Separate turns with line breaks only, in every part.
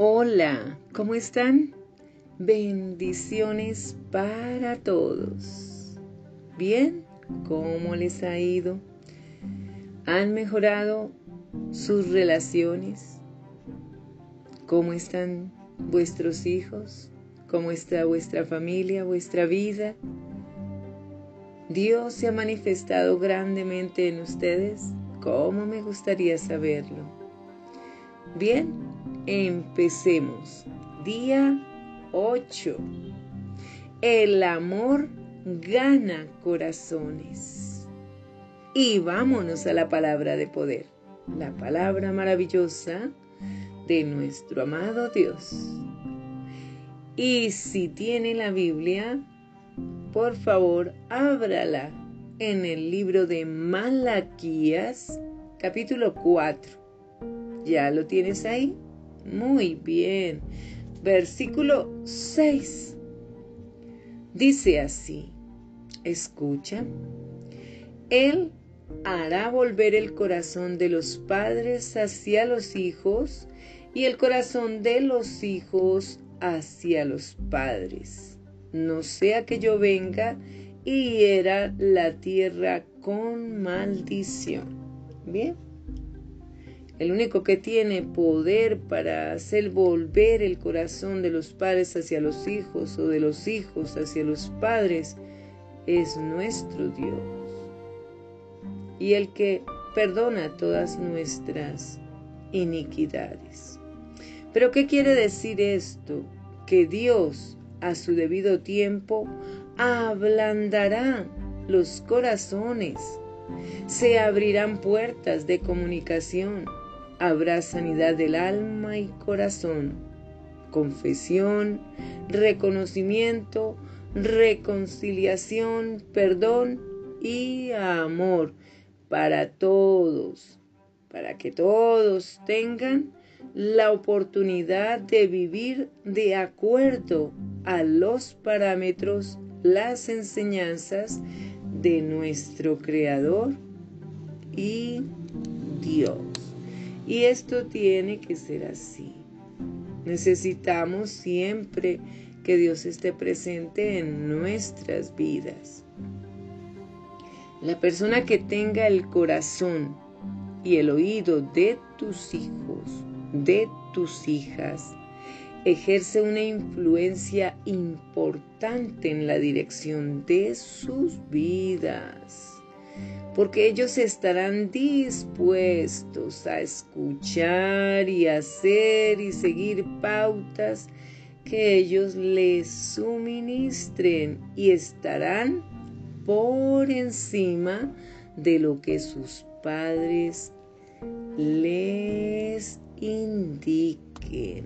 Hola, ¿cómo están? Bendiciones para todos. ¿Bien? ¿Cómo les ha ido? ¿Han mejorado sus relaciones? ¿Cómo están vuestros hijos? ¿Cómo está vuestra familia, vuestra vida? ¿Dios se ha manifestado grandemente en ustedes? ¿Cómo me gustaría saberlo? Bien, Empecemos. Día 8. El amor gana corazones. Y vámonos a la palabra de poder, la palabra maravillosa de nuestro amado Dios. Y si tiene la Biblia, por favor, ábrala en el libro de Malaquías, capítulo 4. ¿Ya lo tienes ahí? Muy bien. Versículo 6. Dice así, escucha, Él hará volver el corazón de los padres hacia los hijos y el corazón de los hijos hacia los padres. No sea que yo venga y hiera la tierra con maldición. Bien. El único que tiene poder para hacer volver el corazón de los padres hacia los hijos o de los hijos hacia los padres es nuestro Dios. Y el que perdona todas nuestras iniquidades. Pero ¿qué quiere decir esto? Que Dios a su debido tiempo ablandará los corazones, se abrirán puertas de comunicación, habrá sanidad del alma y corazón, confesión, reconocimiento, reconciliación, perdón y amor para todos, para que todos tengan la oportunidad de vivir de acuerdo a los parámetros, las enseñanzas de nuestro Creador y Dios. Y esto tiene que ser así. Necesitamos siempre que Dios esté presente en nuestras vidas. La persona que tenga el corazón y el oído de tus hijos, de tus hijas, ejerce una influencia importante en la dirección de sus vidas porque ellos estarán dispuestos a escuchar y hacer y seguir pautas que ellos les suministren y estarán por encima de lo que sus padres les indiquen.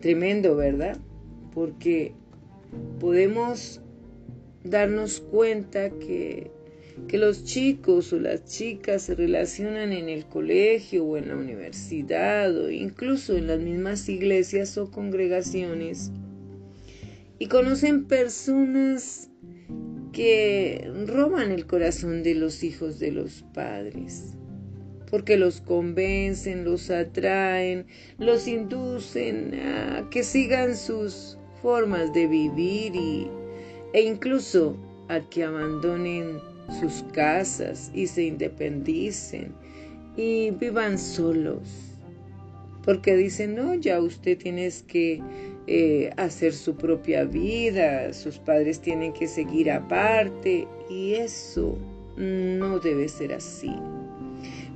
Tremendo, ¿verdad? Porque podemos darnos cuenta que, que los chicos o las chicas se relacionan en el colegio o en la universidad o incluso en las mismas iglesias o congregaciones y conocen personas que roban el corazón de los hijos de los padres, porque los convencen, los atraen, los inducen a que sigan sus formas de vivir y, e incluso a que abandonen sus casas y se independicen y vivan solos. Porque dicen, no, ya usted tiene que eh, hacer su propia vida, sus padres tienen que seguir aparte y eso no debe ser así.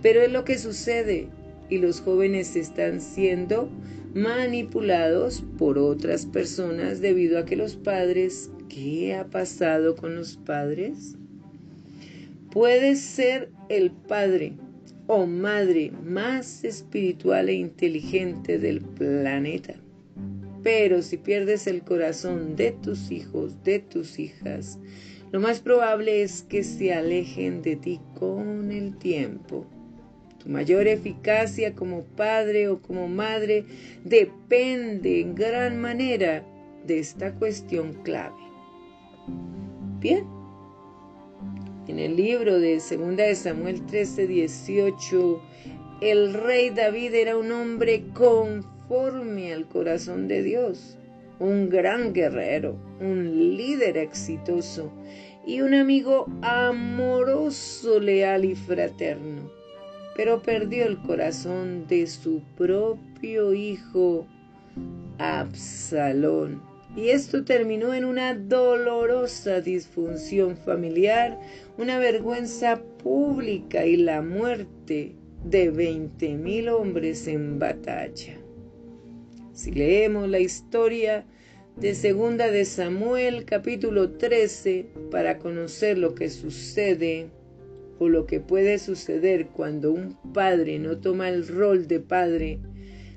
Pero es lo que sucede y los jóvenes están siendo manipulados por otras personas debido a que los padres ¿Qué ha pasado con los padres? Puedes ser el padre o madre más espiritual e inteligente del planeta. Pero si pierdes el corazón de tus hijos, de tus hijas, lo más probable es que se alejen de ti con el tiempo. Tu mayor eficacia como padre o como madre depende en gran manera de esta cuestión clave. Bien. En el libro de 2 de Samuel 13, 18 el rey David era un hombre conforme al corazón de Dios, un gran guerrero, un líder exitoso y un amigo amoroso, leal y fraterno. Pero perdió el corazón de su propio hijo, Absalón. Y esto terminó en una dolorosa disfunción familiar, una vergüenza pública y la muerte de veinte mil hombres en batalla. Si leemos la historia de Segunda de Samuel capítulo 13 para conocer lo que sucede o lo que puede suceder cuando un padre no toma el rol de padre,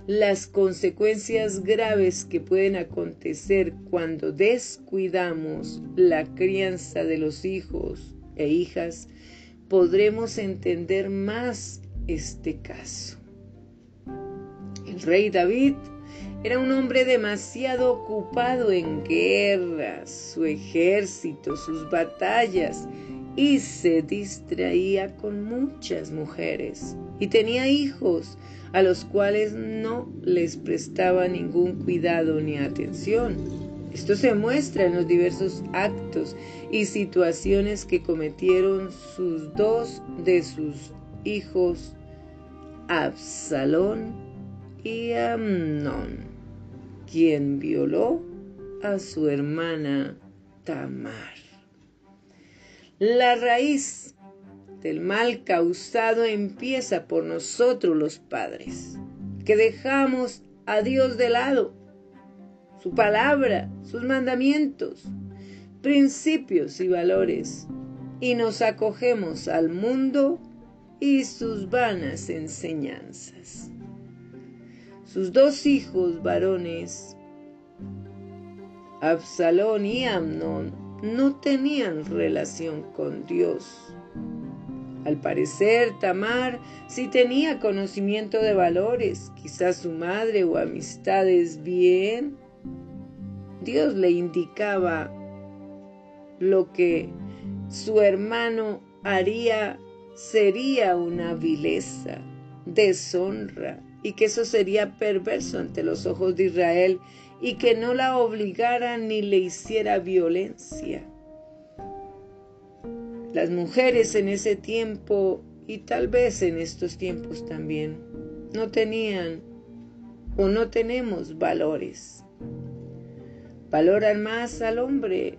las consecuencias graves que pueden acontecer cuando descuidamos la crianza de los hijos e hijas, podremos entender más este caso. El rey David era un hombre demasiado ocupado en guerras, su ejército, sus batallas, y se distraía con muchas mujeres y tenía hijos a los cuales no les prestaba ningún cuidado ni atención. Esto se muestra en los diversos actos y situaciones que cometieron sus dos de sus hijos Absalón y Amnón, quien violó a su hermana Tamar. La raíz del mal causado empieza por nosotros los padres, que dejamos a Dios de lado, su palabra, sus mandamientos, principios y valores, y nos acogemos al mundo y sus vanas enseñanzas. Sus dos hijos varones, Absalón y Amnón, no tenían relación con Dios. Al parecer, Tamar sí tenía conocimiento de valores, quizás su madre o amistades bien. Dios le indicaba lo que su hermano haría sería una vileza, deshonra, y que eso sería perverso ante los ojos de Israel y que no la obligara ni le hiciera violencia. Las mujeres en ese tiempo y tal vez en estos tiempos también no tenían o no tenemos valores. Valoran más al hombre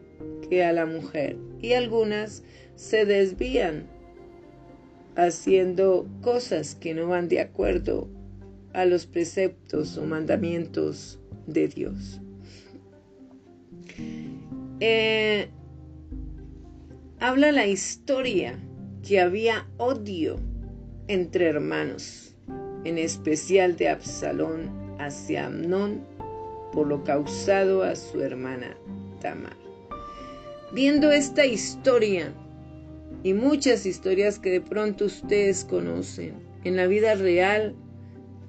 que a la mujer y algunas se desvían haciendo cosas que no van de acuerdo a los preceptos o mandamientos de Dios. Eh, habla la historia que había odio entre hermanos, en especial de Absalón hacia Amnón por lo causado a su hermana Tamar. Viendo esta historia, y muchas historias que de pronto ustedes conocen. En la vida real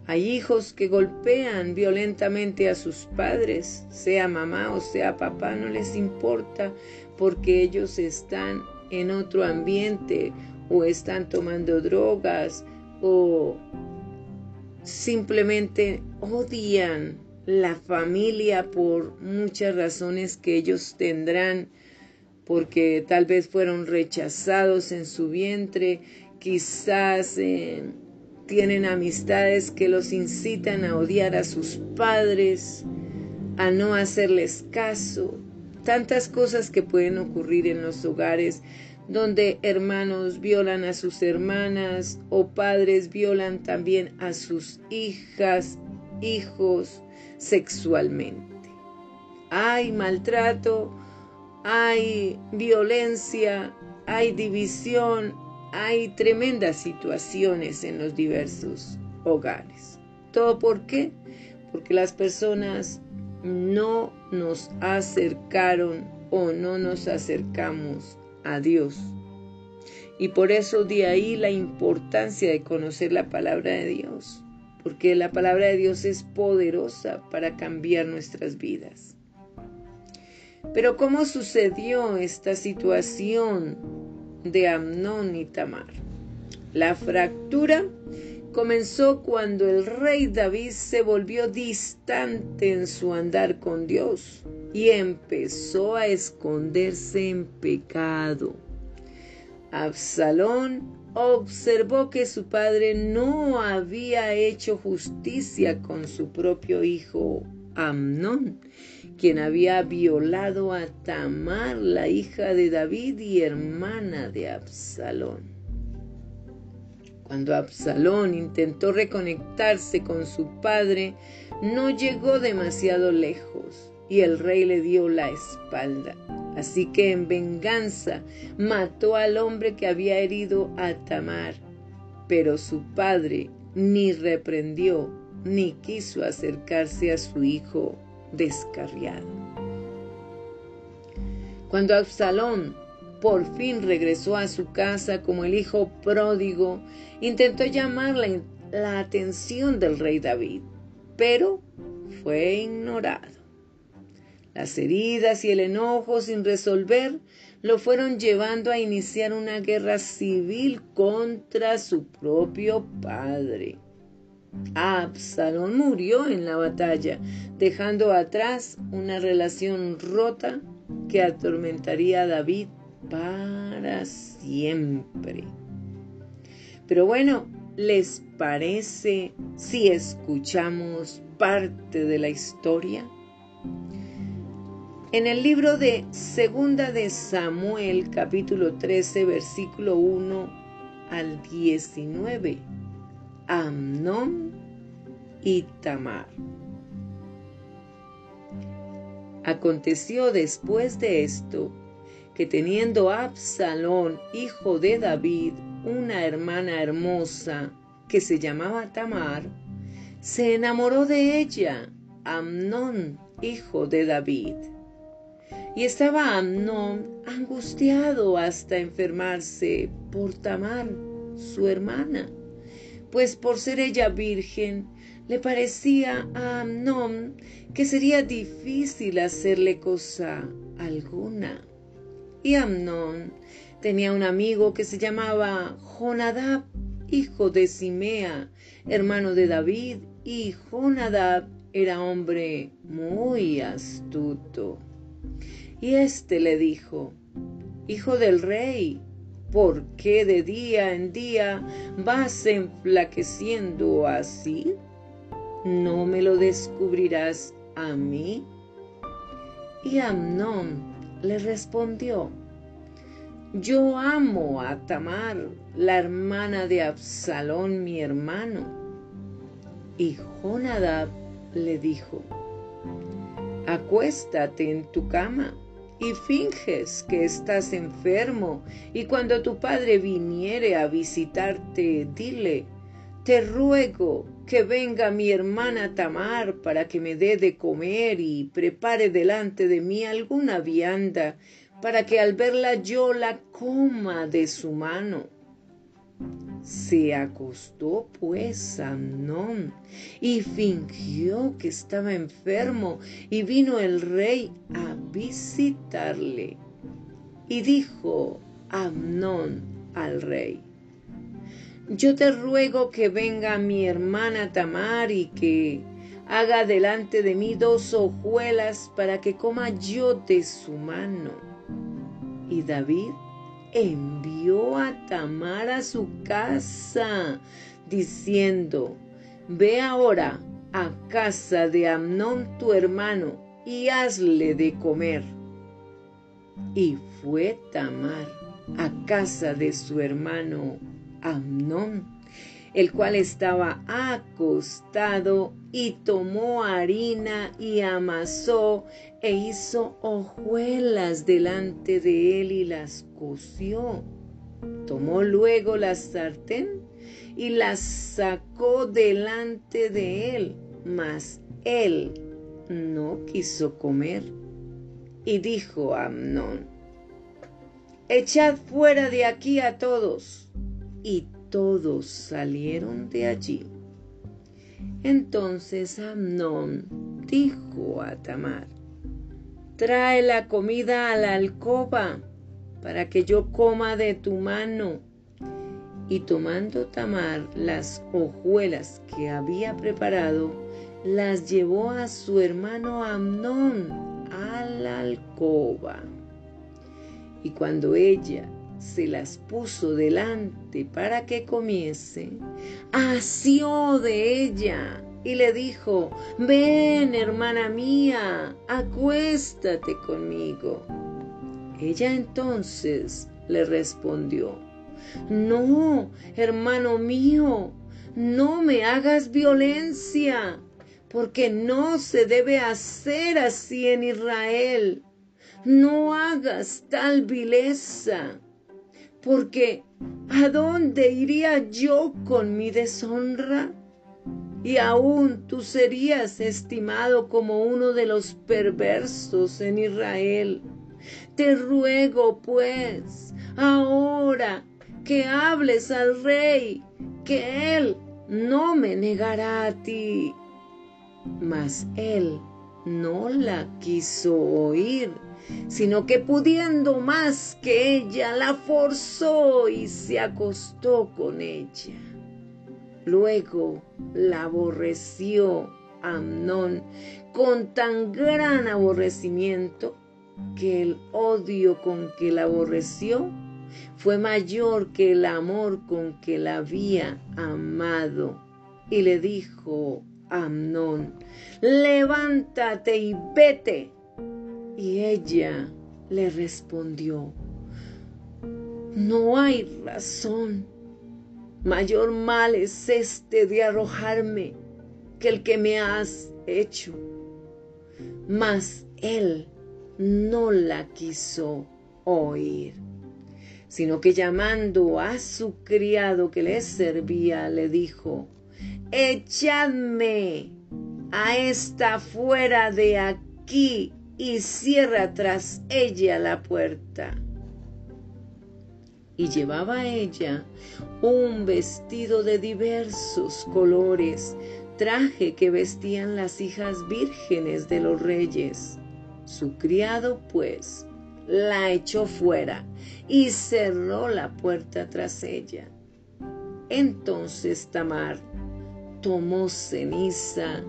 hay hijos que golpean violentamente a sus padres, sea mamá o sea papá, no les importa porque ellos están en otro ambiente o están tomando drogas o simplemente odian la familia por muchas razones que ellos tendrán porque tal vez fueron rechazados en su vientre, quizás eh, tienen amistades que los incitan a odiar a sus padres, a no hacerles caso, tantas cosas que pueden ocurrir en los hogares donde hermanos violan a sus hermanas o padres violan también a sus hijas, hijos sexualmente. Hay maltrato, hay violencia, hay división, hay tremendas situaciones en los diversos hogares. ¿Todo por qué? Porque las personas no nos acercaron o no nos acercamos a Dios. Y por eso de ahí la importancia de conocer la palabra de Dios, porque la palabra de Dios es poderosa para cambiar nuestras vidas. Pero ¿cómo sucedió esta situación de Amnón y Tamar? La fractura comenzó cuando el rey David se volvió distante en su andar con Dios y empezó a esconderse en pecado. Absalón observó que su padre no había hecho justicia con su propio hijo Amnón, quien había violado a Tamar, la hija de David y hermana de Absalón. Cuando Absalón intentó reconectarse con su padre, no llegó demasiado lejos y el rey le dio la espalda. Así que en venganza mató al hombre que había herido a Tamar. Pero su padre ni reprendió ni quiso acercarse a su hijo descarriado. Cuando Absalón por fin regresó a su casa como el hijo pródigo, intentó llamar la, la atención del rey David, pero fue ignorado. Las heridas y el enojo sin resolver lo fueron llevando a iniciar una guerra civil contra su propio padre. Absalón murió en la batalla, dejando atrás una relación rota que atormentaría a David para siempre. Pero bueno, ¿les parece si escuchamos parte de la historia? En el libro de Segunda de Samuel, capítulo 13, versículo 1 al 19, Amnón y Tamar. Aconteció después de esto que teniendo Absalón, hijo de David, una hermana hermosa que se llamaba Tamar, se enamoró de ella, Amnón, hijo de David. Y estaba Amnón angustiado hasta enfermarse por Tamar, su hermana, pues por ser ella virgen, le parecía a Amnón que sería difícil hacerle cosa alguna. Y Amnón tenía un amigo que se llamaba Jonadab, hijo de Simea, hermano de David, y Jonadab era hombre muy astuto. Y éste le dijo, Hijo del rey, ¿por qué de día en día vas enflaqueciendo así? ¿No me lo descubrirás a mí? Y Amnón le respondió, Yo amo a Tamar, la hermana de Absalón, mi hermano. Y Jonadab le dijo, Acuéstate en tu cama y finges que estás enfermo, y cuando tu padre viniere a visitarte, dile, te ruego que venga mi hermana Tamar para que me dé de comer y prepare delante de mí alguna vianda, para que al verla yo la coma de su mano. Se acostó pues Amnón y fingió que estaba enfermo y vino el rey a visitarle. Y dijo Amnón al rey, yo te ruego que venga mi hermana Tamar y que haga delante de mí dos hojuelas para que coma yo de su mano. Y David envió a Tamar a su casa, diciendo, Ve ahora a casa de Amnón tu hermano y hazle de comer. Y fue Tamar a casa de su hermano Amnón el cual estaba acostado y tomó harina y amasó e hizo hojuelas delante de él y las coció. Tomó luego la sartén y las sacó delante de él, mas él no quiso comer. Y dijo a Amnón, Echad fuera de aquí a todos. Y todos salieron de allí. Entonces Amnón dijo a Tamar, trae la comida a la alcoba para que yo coma de tu mano. Y tomando Tamar las hojuelas que había preparado, las llevó a su hermano Amnón a la alcoba. Y cuando ella se las puso delante para que comiese, asió de ella y le dijo, ven hermana mía, acuéstate conmigo. Ella entonces le respondió, no, hermano mío, no me hagas violencia, porque no se debe hacer así en Israel. No hagas tal vileza, porque ¿a dónde iría yo con mi deshonra? Y aún tú serías estimado como uno de los perversos en Israel. Te ruego, pues, ahora que hables al rey, que él no me negará a ti. Mas él no la quiso oír, sino que pudiendo más que ella, la forzó y se acostó con ella. Luego la aborreció Amnón con tan gran aborrecimiento que el odio con que la aborreció fue mayor que el amor con que la había amado. Y le dijo Amnón, levántate y vete. Y ella le respondió, no hay razón. Mayor mal es este de arrojarme que el que me has hecho. Mas él no la quiso oír sino que llamando a su criado que le servía, le dijo, echadme a esta fuera de aquí y cierra tras ella la puerta. Y llevaba ella un vestido de diversos colores, traje que vestían las hijas vírgenes de los reyes. Su criado, pues, la echó fuera y cerró la puerta tras ella. Entonces Tamar tomó ceniza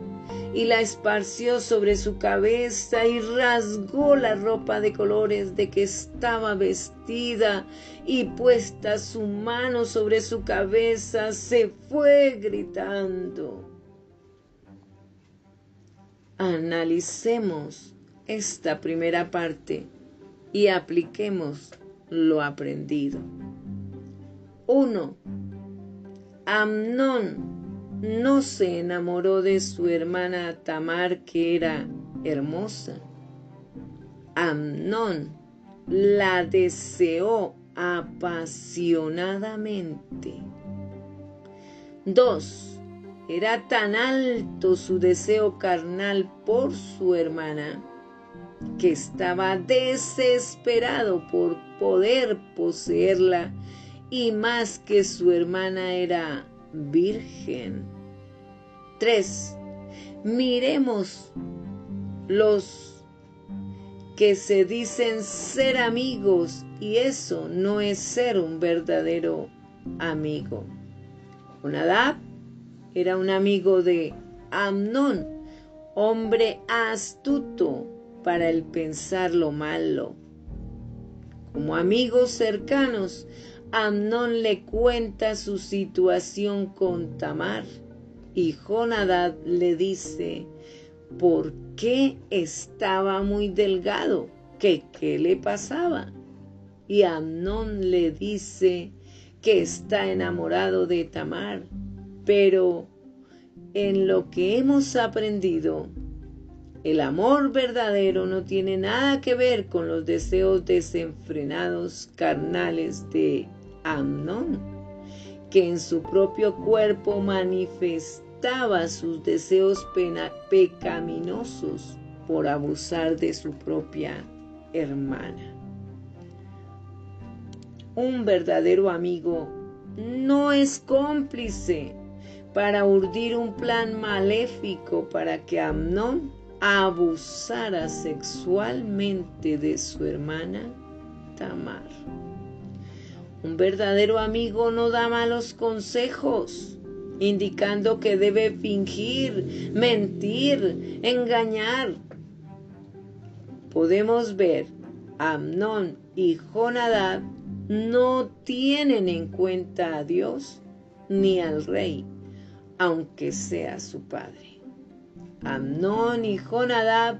y la esparció sobre su cabeza y rasgó la ropa de colores de que estaba vestida y puesta su mano sobre su cabeza se fue gritando. Analicemos esta primera parte y apliquemos lo aprendido. 1. Amnón no se enamoró de su hermana Tamar que era hermosa. Amnón la deseó apasionadamente. 2. Era tan alto su deseo carnal por su hermana que estaba desesperado por poder poseerla y más que su hermana era virgen. 3. Miremos los que se dicen ser amigos y eso no es ser un verdadero amigo. Jonadab era un amigo de Amnón, hombre astuto para el pensar lo malo. Como amigos cercanos, Amnón le cuenta su situación con Tamar y Jonadad le dice por qué estaba muy delgado, que qué le pasaba. Y Amnón le dice que está enamorado de Tamar, pero en lo que hemos aprendido, el amor verdadero no tiene nada que ver con los deseos desenfrenados carnales de Amnón, que en su propio cuerpo manifestaba sus deseos pecaminosos por abusar de su propia hermana. Un verdadero amigo no es cómplice para urdir un plan maléfico para que Amnón abusara sexualmente de su hermana Tamar. Un verdadero amigo no da malos consejos, indicando que debe fingir, mentir, engañar. Podemos ver Amnón y Jonadab no tienen en cuenta a Dios ni al rey, aunque sea su padre. Amnón y Jonadab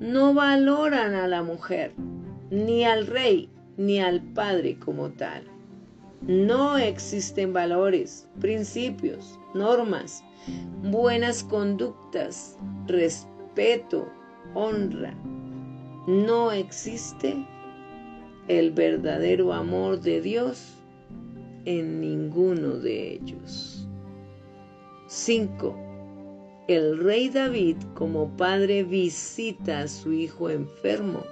no valoran a la mujer, ni al rey, ni al padre como tal. No existen valores, principios, normas, buenas conductas, respeto, honra. No existe el verdadero amor de Dios en ninguno de ellos. 5. El rey David como padre visita a su hijo enfermo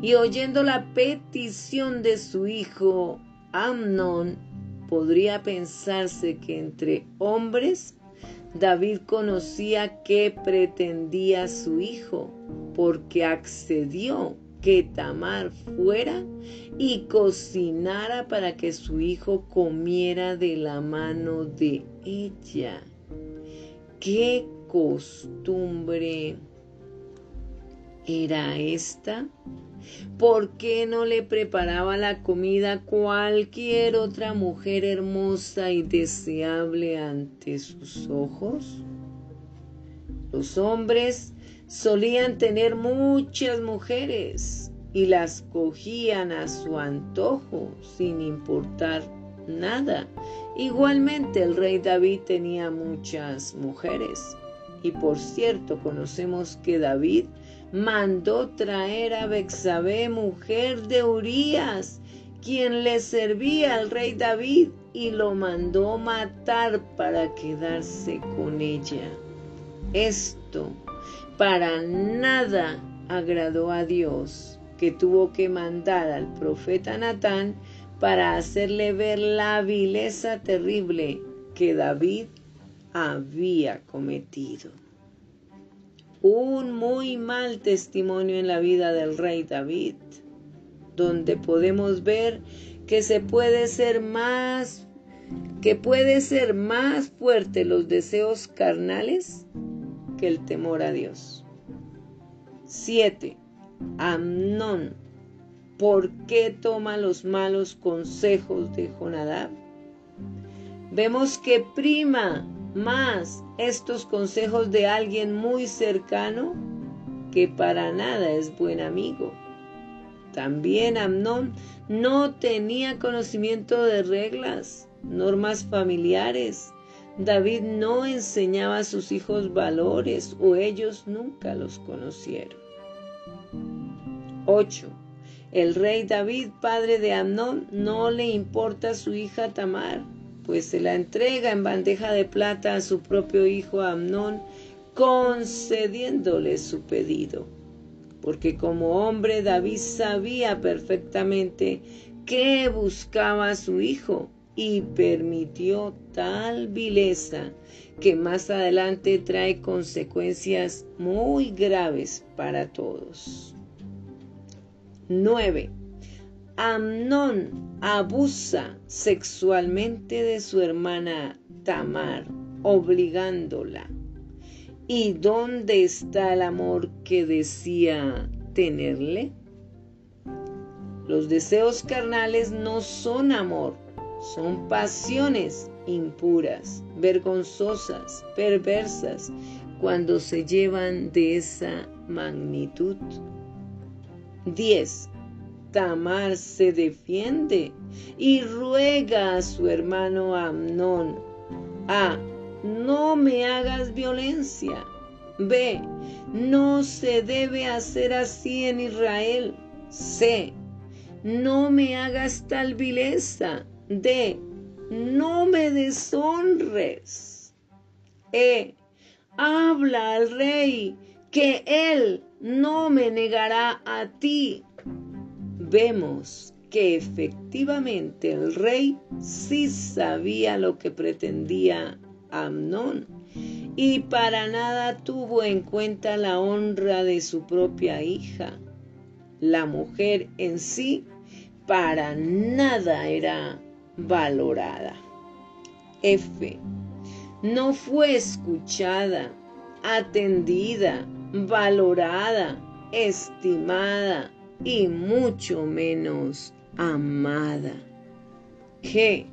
y oyendo la petición de su hijo Amnon, podría pensarse que entre hombres David conocía qué pretendía su hijo, porque accedió que Tamar fuera y cocinara para que su hijo comiera de la mano de ella. ¿Qué costumbre era esta? ¿Por qué no le preparaba la comida cualquier otra mujer hermosa y deseable ante sus ojos? Los hombres solían tener muchas mujeres y las cogían a su antojo sin importar nada. Igualmente el rey David tenía muchas mujeres. Y por cierto, conocemos que David mandó traer a Bexabé, mujer de Urías, quien le servía al rey David, y lo mandó matar para quedarse con ella. Esto para nada agradó a Dios, que tuvo que mandar al profeta Natán para hacerle ver la vileza terrible que David había cometido. Un muy mal testimonio en la vida del rey David, donde podemos ver que se puede ser más que puede ser más fuerte los deseos carnales que el temor a Dios. 7. Amnón. ¿Por qué toma los malos consejos de Jonadab? Vemos que prima más estos consejos de alguien muy cercano que para nada es buen amigo. También Amnón no tenía conocimiento de reglas, normas familiares, David no enseñaba a sus hijos valores o ellos nunca los conocieron. 8. El rey David, padre de Amnón, no le importa su hija Tamar, pues se la entrega en bandeja de plata a su propio hijo Amnón, concediéndole su pedido. Porque como hombre David sabía perfectamente qué buscaba su hijo y permitió tal vileza que más adelante trae consecuencias muy graves para todos. 9. Amnón abusa sexualmente de su hermana Tamar, obligándola. ¿Y dónde está el amor que decía tenerle? Los deseos carnales no son amor, son pasiones impuras, vergonzosas, perversas, cuando se llevan de esa magnitud. 10. Tamar se defiende y ruega a su hermano Amnón, A. No me hagas violencia. B. No se debe hacer así en Israel. C. No me hagas tal vileza de no me deshonres. E, habla al rey que él no me negará a ti. Vemos que efectivamente el rey sí sabía lo que pretendía Amnón y para nada tuvo en cuenta la honra de su propia hija. La mujer en sí para nada era valorada. F. No fue escuchada, atendida, valorada, estimada y mucho menos amada. G.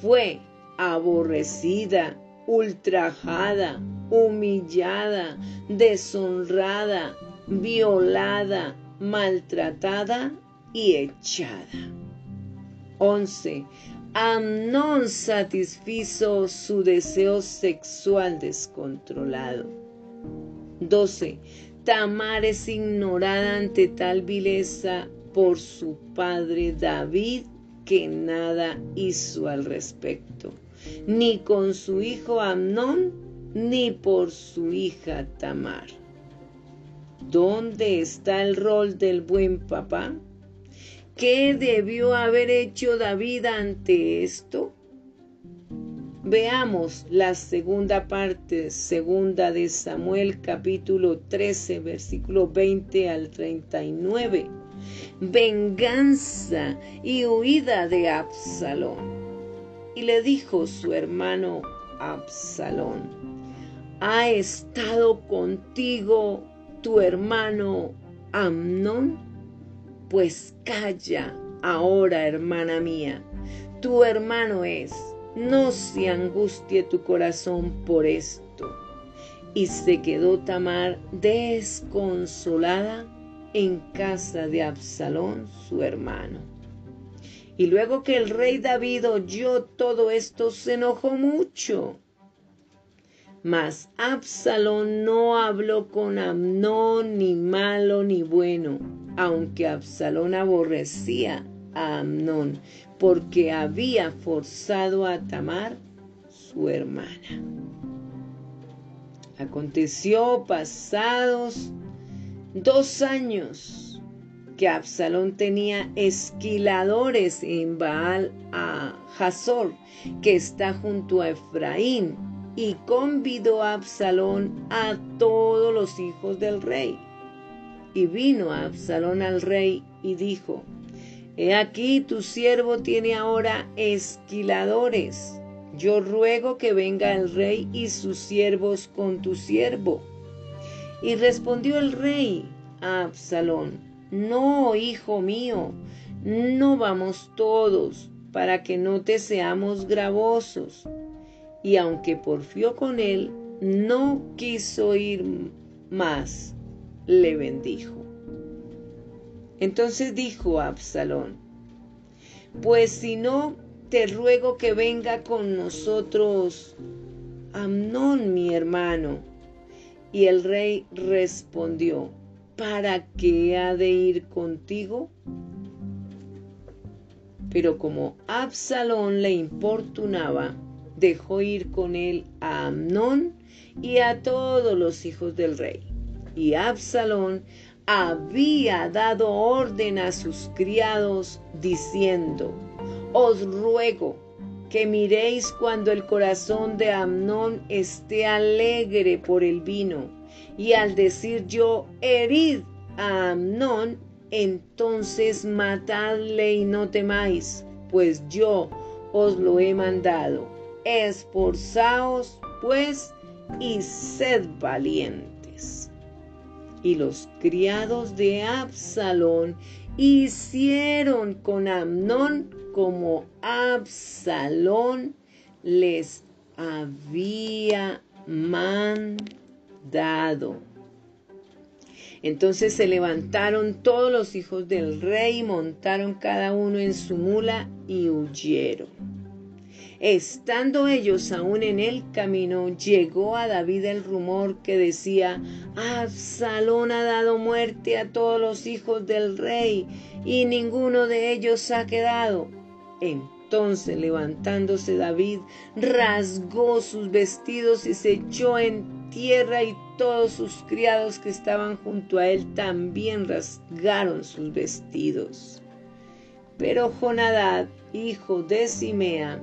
Fue aborrecida, ultrajada, humillada, deshonrada, violada, maltratada y echada. 11. Amnón satisfizo su deseo sexual descontrolado. 12. Tamar es ignorada ante tal vileza por su padre David que nada hizo al respecto, ni con su hijo Amnón, ni por su hija Tamar. ¿Dónde está el rol del buen papá? ¿Qué debió haber hecho David ante esto? Veamos la segunda parte, segunda de Samuel capítulo 13, versículo 20 al 39. Venganza y huida de Absalón. Y le dijo su hermano Absalón, ¿ha estado contigo tu hermano Amnón? Pues calla ahora, hermana mía, tu hermano es, no se angustie tu corazón por esto. Y se quedó Tamar desconsolada en casa de Absalón, su hermano. Y luego que el rey David oyó todo esto, se enojó mucho mas Absalón no habló con Amnón ni malo ni bueno, aunque Absalón aborrecía a Amnón, porque había forzado a Tamar, su hermana. Aconteció pasados dos años que Absalón tenía esquiladores en Baal a Hazor, que está junto a Efraín, y convidó a Absalón a todos los hijos del rey. Y vino Absalón al rey y dijo, He aquí tu siervo tiene ahora esquiladores. Yo ruego que venga el rey y sus siervos con tu siervo. Y respondió el rey a Absalón, No, hijo mío, no vamos todos, para que no te seamos gravosos y aunque porfió con él, no quiso ir más, le bendijo. Entonces dijo Absalón, pues si no, te ruego que venga con nosotros Amnón, mi hermano. Y el rey respondió, ¿para qué ha de ir contigo? Pero como Absalón le importunaba, dejó ir con él a Amnón y a todos los hijos del rey. Y Absalón había dado orden a sus criados diciendo, os ruego que miréis cuando el corazón de Amnón esté alegre por el vino, y al decir yo, herid a Amnón, entonces matadle y no temáis, pues yo os lo he mandado. Esforzaos, pues, y sed valientes. Y los criados de Absalón hicieron con Amnón como Absalón les había mandado. Entonces se levantaron todos los hijos del rey, montaron cada uno en su mula y huyeron. Estando ellos aún en el camino, llegó a David el rumor que decía, Absalón ha dado muerte a todos los hijos del rey, y ninguno de ellos ha quedado. Entonces levantándose David, rasgó sus vestidos y se echó en tierra y todos sus criados que estaban junto a él también rasgaron sus vestidos. Pero Jonadad, hijo de Simea,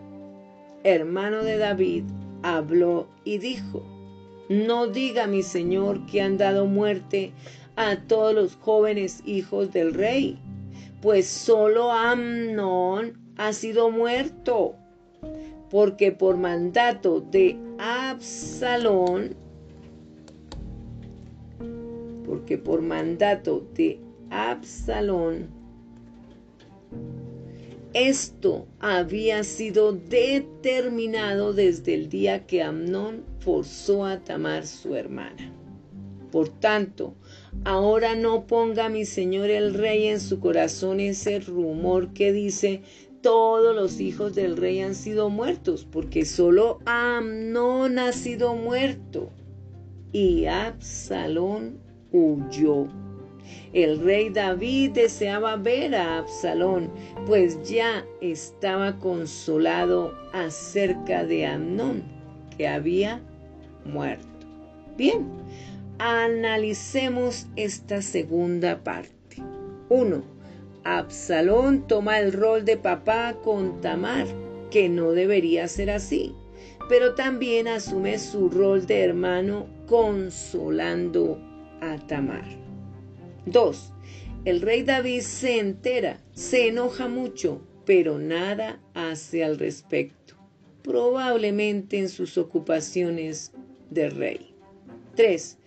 hermano de David, habló y dijo, no diga mi señor que han dado muerte a todos los jóvenes hijos del rey, pues solo Amnón ha sido muerto, porque por mandato de Absalón, porque por mandato de Absalón, esto había sido determinado desde el día que Amnón forzó a Tamar su hermana. Por tanto, ahora no ponga mi señor el rey en su corazón ese rumor que dice todos los hijos del rey han sido muertos, porque solo Amnón ha sido muerto. Y Absalón huyó. El rey David deseaba ver a Absalón, pues ya estaba consolado acerca de Amnón, que había muerto. Bien, analicemos esta segunda parte. 1. Absalón toma el rol de papá con Tamar, que no debería ser así, pero también asume su rol de hermano consolando a Tamar. 2. El rey David se entera, se enoja mucho, pero nada hace al respecto, probablemente en sus ocupaciones de rey. 3.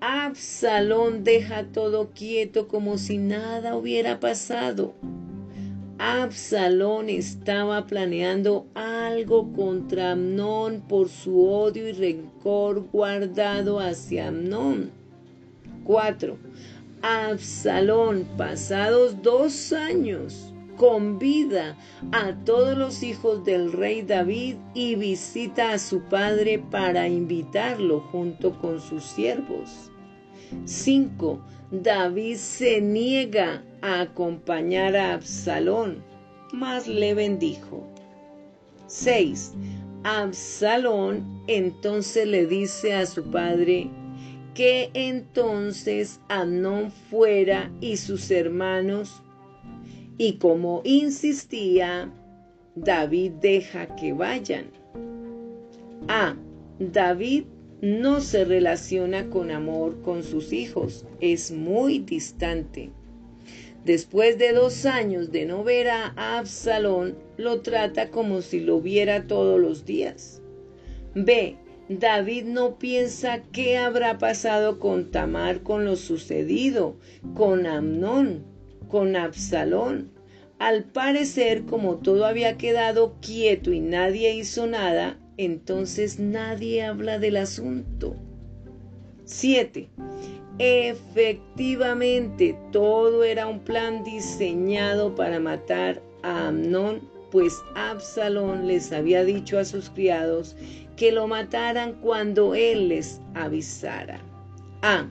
Absalón deja todo quieto como si nada hubiera pasado. Absalón estaba planeando algo contra Amnón por su odio y rencor guardado hacia Amnón. 4. Absalón, pasados dos años, convida a todos los hijos del rey David y visita a su padre para invitarlo junto con sus siervos. 5. David se niega a acompañar a Absalón, mas le bendijo. 6. Absalón entonces le dice a su padre, que entonces Amnón fuera y sus hermanos, y como insistía, David deja que vayan. A. David no se relaciona con amor con sus hijos, es muy distante. Después de dos años de no ver a Absalón, lo trata como si lo viera todos los días. B. David no piensa qué habrá pasado con Tamar con lo sucedido, con Amnón, con Absalón. Al parecer, como todo había quedado quieto y nadie hizo nada, entonces nadie habla del asunto. 7. Efectivamente, todo era un plan diseñado para matar a Amnón, pues Absalón les había dicho a sus criados que lo mataran cuando él les avisara. A.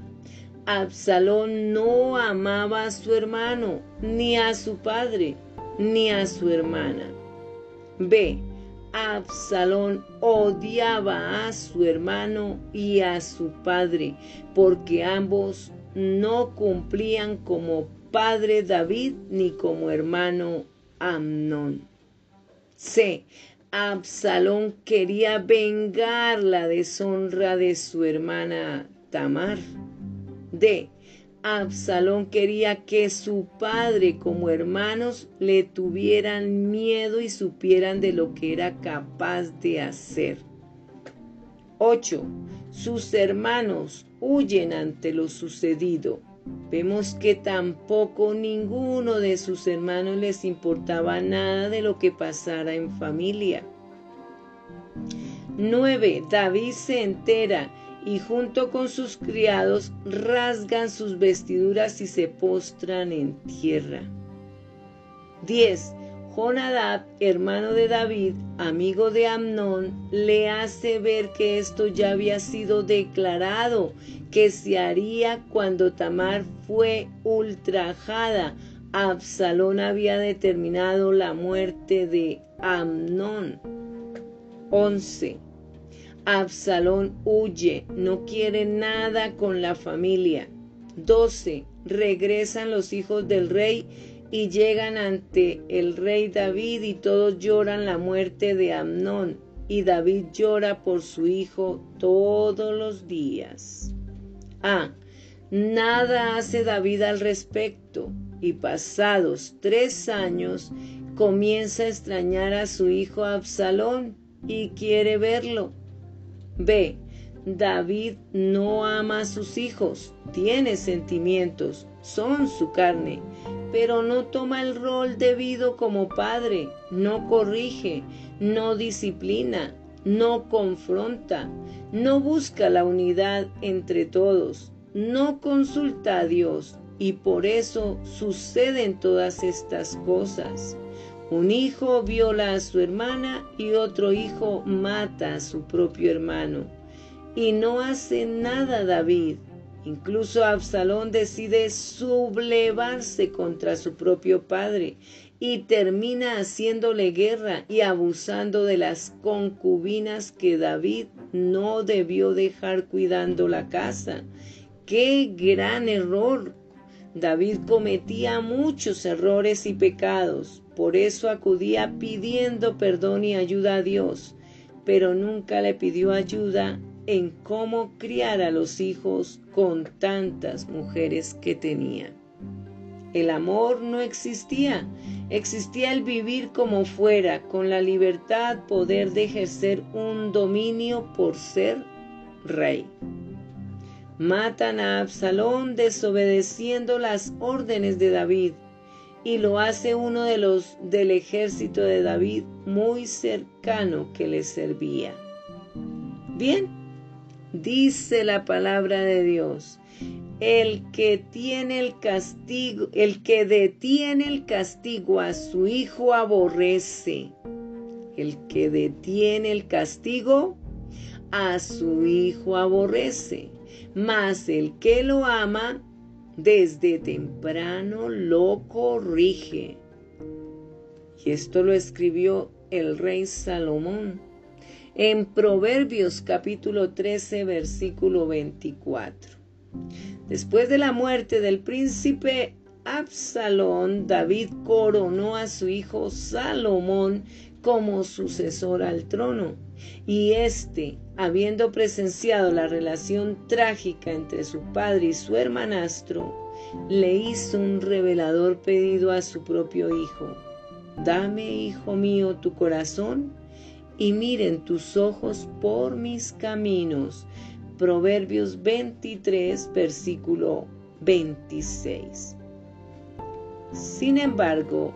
Absalón no amaba a su hermano, ni a su padre, ni a su hermana. B. Absalón odiaba a su hermano y a su padre, porque ambos no cumplían como padre David ni como hermano Amnón. C. Absalón quería vengar la deshonra de su hermana Tamar. D. Absalón quería que su padre como hermanos le tuvieran miedo y supieran de lo que era capaz de hacer. 8. Sus hermanos huyen ante lo sucedido. Vemos que tampoco ninguno de sus hermanos les importaba nada de lo que pasara en familia. 9. David se entera y junto con sus criados rasgan sus vestiduras y se postran en tierra. 10. Jonadab, hermano de David, amigo de Amnón, le hace ver que esto ya había sido declarado que se haría cuando Tamar fue ultrajada. Absalón había determinado la muerte de Amnón. 11. Absalón huye, no quiere nada con la familia. 12. Regresan los hijos del rey y llegan ante el rey David y todos lloran la muerte de Amnón y David llora por su hijo todos los días. A. Nada hace David al respecto y pasados tres años comienza a extrañar a su hijo Absalón y quiere verlo. B. David no ama a sus hijos, tiene sentimientos, son su carne, pero no toma el rol debido como padre, no corrige, no disciplina, no confronta, no busca la unidad entre todos, no consulta a Dios y por eso suceden todas estas cosas. Un hijo viola a su hermana y otro hijo mata a su propio hermano. Y no hace nada David. Incluso Absalón decide sublevarse contra su propio padre y termina haciéndole guerra y abusando de las concubinas que David no debió dejar cuidando la casa. ¡Qué gran error! David cometía muchos errores y pecados, por eso acudía pidiendo perdón y ayuda a Dios, pero nunca le pidió ayuda en cómo criar a los hijos con tantas mujeres que tenía. El amor no existía, existía el vivir como fuera, con la libertad, poder de ejercer un dominio por ser rey. Matan a Absalón desobedeciendo las órdenes de David y lo hace uno de los del ejército de David muy cercano que le servía. Bien, dice la palabra de Dios, el que tiene el castigo, el que detiene el castigo a su hijo aborrece. El que detiene el castigo a su hijo aborrece, mas el que lo ama desde temprano lo corrige. Y esto lo escribió el rey Salomón en Proverbios capítulo 13 versículo 24. Después de la muerte del príncipe Absalón, David coronó a su hijo Salomón como sucesor al trono. Y éste, habiendo presenciado la relación trágica entre su padre y su hermanastro, le hizo un revelador pedido a su propio hijo. Dame, hijo mío, tu corazón y miren tus ojos por mis caminos, Proverbios 23, versículo 26. Sin embargo,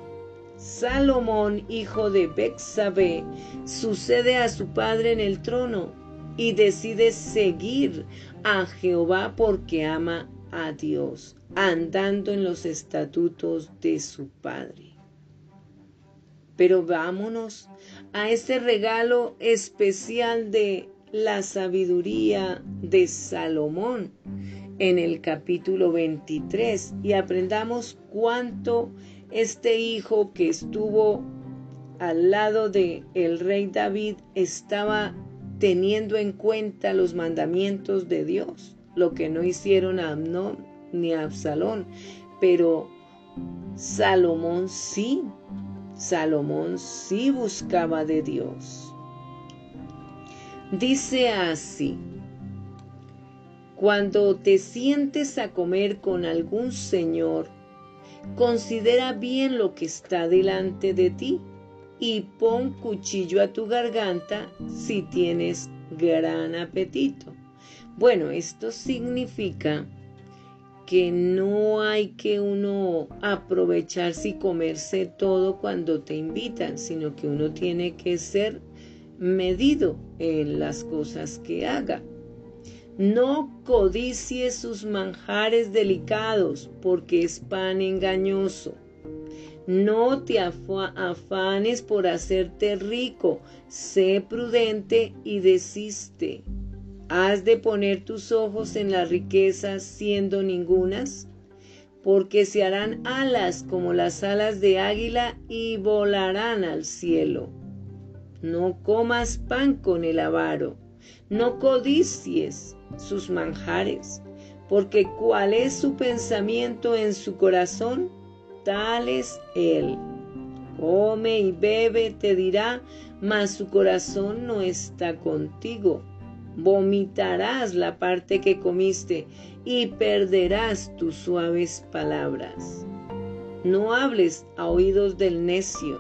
Salomón, hijo de Bexabe, sucede a su padre en el trono y decide seguir a Jehová porque ama a Dios, andando en los estatutos de su padre. Pero vámonos a este regalo especial de la sabiduría de Salomón en el capítulo 23 y aprendamos cuánto este hijo que estuvo al lado de el rey David estaba teniendo en cuenta los mandamientos de Dios, lo que no hicieron Amnón ni Absalón, pero Salomón sí, Salomón sí buscaba de Dios. Dice así, cuando te sientes a comer con algún señor, considera bien lo que está delante de ti y pon cuchillo a tu garganta si tienes gran apetito. Bueno, esto significa que no hay que uno aprovecharse y comerse todo cuando te invitan, sino que uno tiene que ser medido en las cosas que haga. No codicies sus manjares delicados, porque es pan engañoso. No te afanes por hacerte rico, sé prudente y desiste. ¿Has de poner tus ojos en las riquezas siendo ningunas? Porque se harán alas como las alas de águila y volarán al cielo. No comas pan con el avaro, no codicies sus manjares, porque cuál es su pensamiento en su corazón, tal es él. Come y bebe, te dirá, mas su corazón no está contigo. Vomitarás la parte que comiste y perderás tus suaves palabras. No hables a oídos del necio,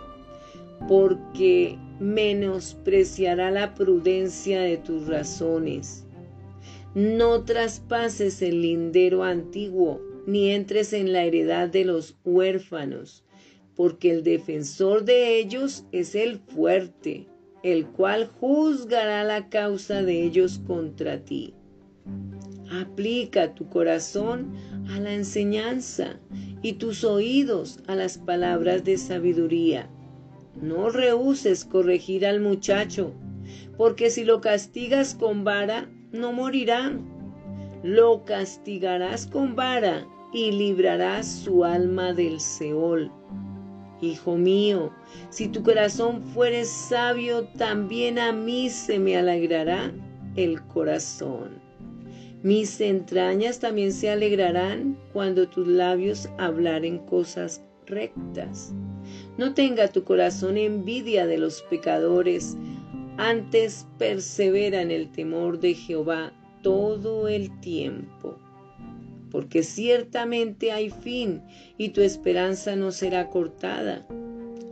porque menospreciará la prudencia de tus razones. No traspases el lindero antiguo, ni entres en la heredad de los huérfanos, porque el defensor de ellos es el fuerte, el cual juzgará la causa de ellos contra ti. Aplica tu corazón a la enseñanza y tus oídos a las palabras de sabiduría. No rehuses corregir al muchacho, porque si lo castigas con vara, no morirá. Lo castigarás con vara y librarás su alma del Seol. Hijo mío, si tu corazón fuere sabio, también a mí se me alegrará el corazón. Mis entrañas también se alegrarán cuando tus labios hablaren cosas rectas. No tenga tu corazón envidia de los pecadores, antes persevera en el temor de Jehová todo el tiempo. Porque ciertamente hay fin y tu esperanza no será cortada.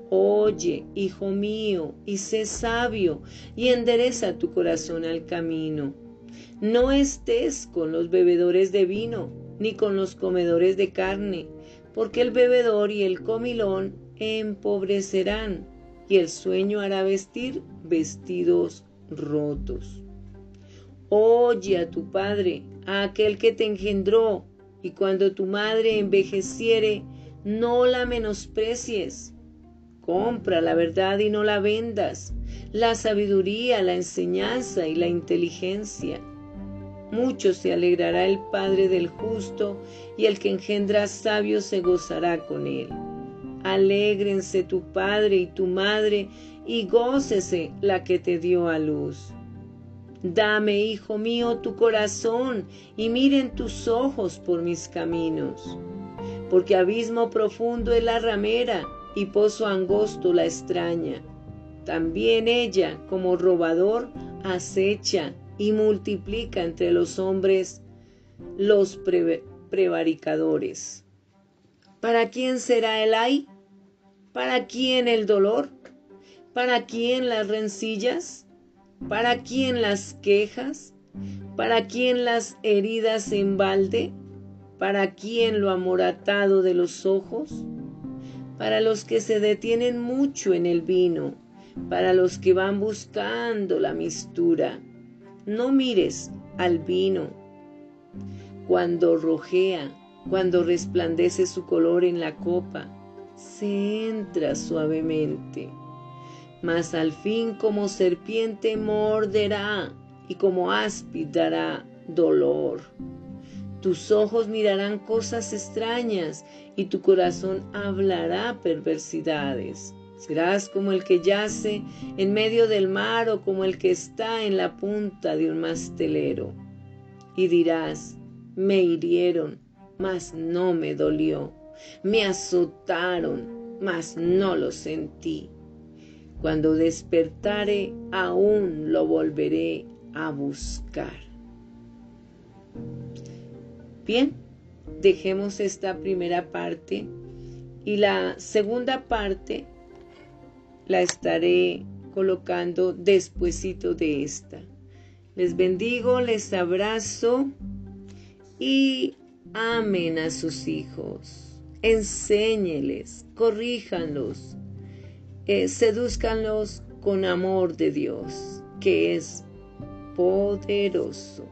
Oye, hijo mío, y sé sabio, y endereza tu corazón al camino no estés con los bebedores de vino, ni con los comedores de carne, porque el bebedor y el comilón empobrecerán, y el sueño hará vestir vestidos rotos. Oye a tu padre, a aquel que te engendró, y cuando tu madre envejeciere, no la menosprecies. Compra la verdad y no la vendas, la sabiduría, la enseñanza y la inteligencia mucho se alegrará el Padre del justo, y el que engendra sabio se gozará con él. Alégrense tu Padre y tu Madre, y gócese la que te dio a luz. Dame, hijo mío, tu corazón, y miren tus ojos por mis caminos. Porque abismo profundo es la ramera, y pozo angosto la extraña. También ella, como robador, acecha y multiplica entre los hombres los prevaricadores. ¿Para quién será el ay? ¿Para quién el dolor? ¿Para quién las rencillas? ¿Para quién las quejas? ¿Para quién las heridas en balde? ¿Para quién lo amoratado de los ojos? Para los que se detienen mucho en el vino, para los que van buscando la mistura, no mires al vino cuando rojea, cuando resplandece su color en la copa, se entra suavemente, mas al fin como serpiente morderá y como áspid dará dolor. Tus ojos mirarán cosas extrañas y tu corazón hablará perversidades. Serás como el que yace en medio del mar o como el que está en la punta de un mastelero. Y dirás, me hirieron, mas no me dolió. Me azotaron, mas no lo sentí. Cuando despertare, aún lo volveré a buscar. Bien, dejemos esta primera parte y la segunda parte la estaré colocando despuesito de esta. Les bendigo, les abrazo y amen a sus hijos. Enséñeles, corríjanlos, eh, sedúzcanlos con amor de Dios, que es poderoso.